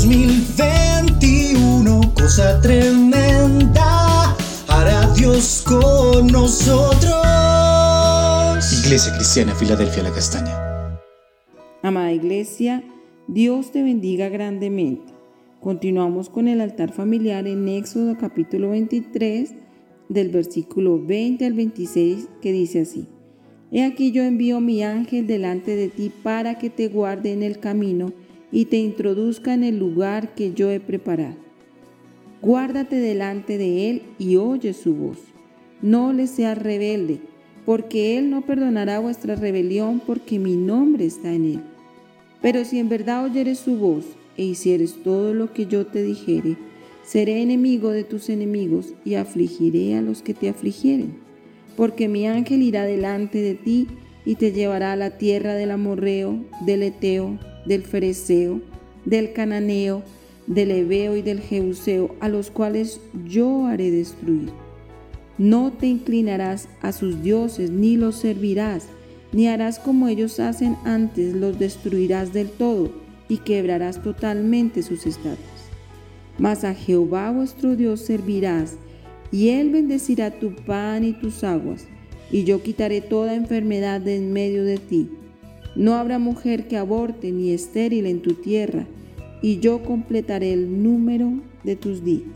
2021, cosa tremenda, hará Dios con nosotros. Iglesia Cristiana, Filadelfia, la Castaña. Amada Iglesia, Dios te bendiga grandemente. Continuamos con el altar familiar en Éxodo capítulo 23, del versículo 20 al 26, que dice así. He aquí yo envío mi ángel delante de ti para que te guarde en el camino y te introduzca en el lugar que yo he preparado. Guárdate delante de él y oye su voz. No le seas rebelde, porque él no perdonará vuestra rebelión porque mi nombre está en él. Pero si en verdad oyeres su voz e hicieres todo lo que yo te dijere, seré enemigo de tus enemigos y afligiré a los que te afligieren porque mi ángel irá delante de ti y te llevará a la tierra del amorreo, del eteo, del fereceo, del cananeo, del ebeo y del jebuseo, a los cuales yo haré destruir. No te inclinarás a sus dioses, ni los servirás, ni harás como ellos hacen antes, los destruirás del todo y quebrarás totalmente sus estatuas. Mas a Jehová vuestro Dios servirás, y él bendecirá tu pan y tus aguas, y yo quitaré toda enfermedad de en medio de ti. No habrá mujer que aborte ni estéril en tu tierra, y yo completaré el número de tus días.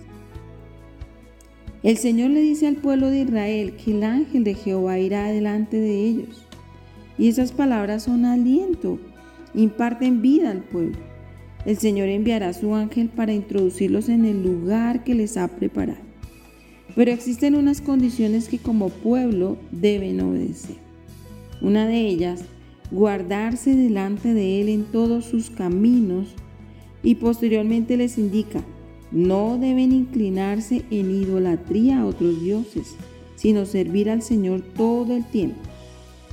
El Señor le dice al pueblo de Israel que el ángel de Jehová irá delante de ellos. Y esas palabras son aliento, imparten vida al pueblo. El Señor enviará su ángel para introducirlos en el lugar que les ha preparado. Pero existen unas condiciones que como pueblo deben obedecer. Una de ellas, guardarse delante de Él en todos sus caminos y posteriormente les indica, no deben inclinarse en idolatría a otros dioses, sino servir al Señor todo el tiempo.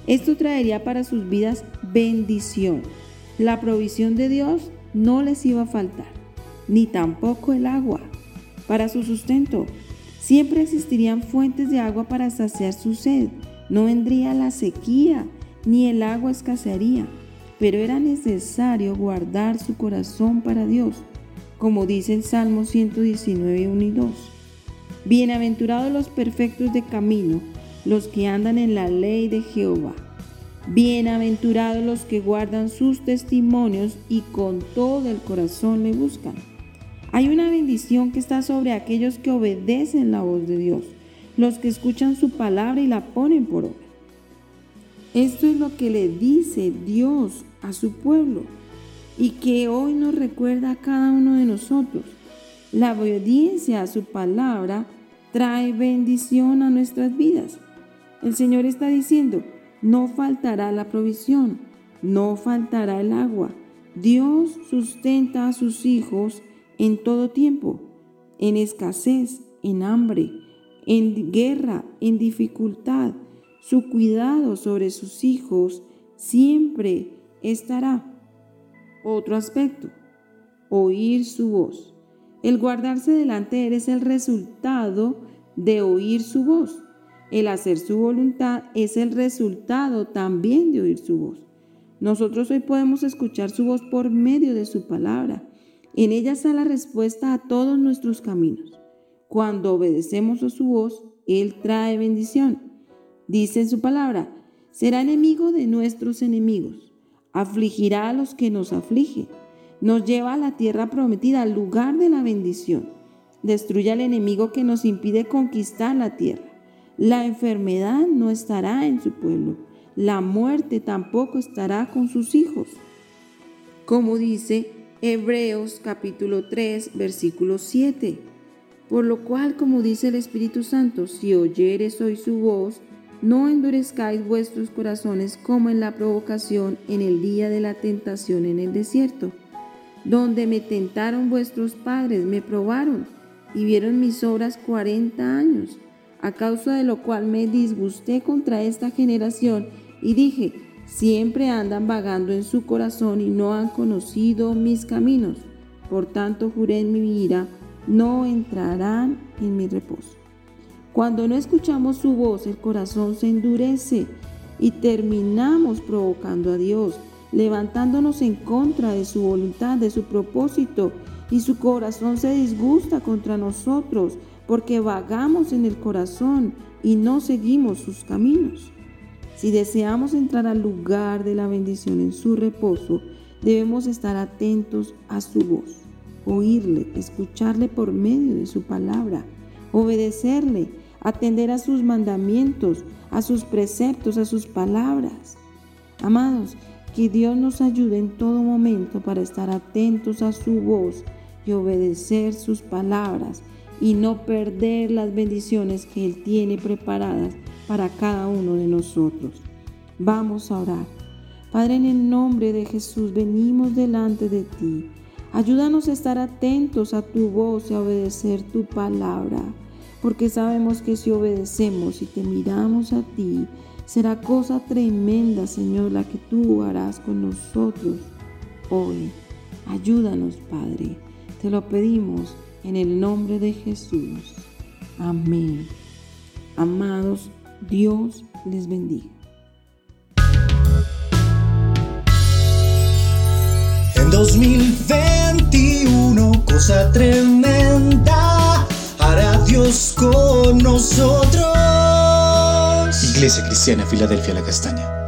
Esto traería para sus vidas bendición. La provisión de Dios no les iba a faltar, ni tampoco el agua para su sustento. Siempre existirían fuentes de agua para saciar su sed. No vendría la sequía, ni el agua escasearía. Pero era necesario guardar su corazón para Dios, como dice el Salmo 119, 1 y 2. Bienaventurados los perfectos de camino, los que andan en la ley de Jehová. Bienaventurados los que guardan sus testimonios y con todo el corazón le buscan. Hay una bendición que está sobre aquellos que obedecen la voz de Dios, los que escuchan su palabra y la ponen por obra. Esto es lo que le dice Dios a su pueblo y que hoy nos recuerda a cada uno de nosotros. La obediencia a su palabra trae bendición a nuestras vidas. El Señor está diciendo, no faltará la provisión, no faltará el agua. Dios sustenta a sus hijos en todo tiempo, en escasez, en hambre, en guerra, en dificultad. Su cuidado sobre sus hijos siempre estará. Otro aspecto, oír su voz. El guardarse delante de él es el resultado de oír su voz. El hacer su voluntad es el resultado también de oír su voz. Nosotros hoy podemos escuchar su voz por medio de su palabra. En ella está la respuesta a todos nuestros caminos. Cuando obedecemos a su voz, Él trae bendición. Dice su palabra, será enemigo de nuestros enemigos, afligirá a los que nos afligen, nos lleva a la tierra prometida, al lugar de la bendición, destruye al enemigo que nos impide conquistar la tierra. La enfermedad no estará en su pueblo, la muerte tampoco estará con sus hijos. Como dice Hebreos capítulo 3, versículo 7. Por lo cual, como dice el Espíritu Santo, si oyeres hoy su voz, no endurezcáis vuestros corazones como en la provocación en el día de la tentación en el desierto, donde me tentaron vuestros padres, me probaron y vieron mis obras cuarenta años, a causa de lo cual me disgusté contra esta generación y dije, Siempre andan vagando en su corazón y no han conocido mis caminos. Por tanto juré en mi ira, no entrarán en mi reposo. Cuando no escuchamos su voz, el corazón se endurece y terminamos provocando a Dios, levantándonos en contra de su voluntad, de su propósito, y su corazón se disgusta contra nosotros porque vagamos en el corazón y no seguimos sus caminos. Si deseamos entrar al lugar de la bendición en su reposo, debemos estar atentos a su voz, oírle, escucharle por medio de su palabra, obedecerle, atender a sus mandamientos, a sus preceptos, a sus palabras. Amados, que Dios nos ayude en todo momento para estar atentos a su voz y obedecer sus palabras y no perder las bendiciones que Él tiene preparadas para cada uno de nosotros. Vamos a orar. Padre, en el nombre de Jesús venimos delante de ti. Ayúdanos a estar atentos a tu voz y a obedecer tu palabra, porque sabemos que si obedecemos y te miramos a ti, será cosa tremenda, Señor, la que tú harás con nosotros hoy. Ayúdanos, Padre. Te lo pedimos en el nombre de Jesús. Amén. Amados, Dios les bendiga. En 2021, Iglesia Cristiana Filadelfia La Castaña.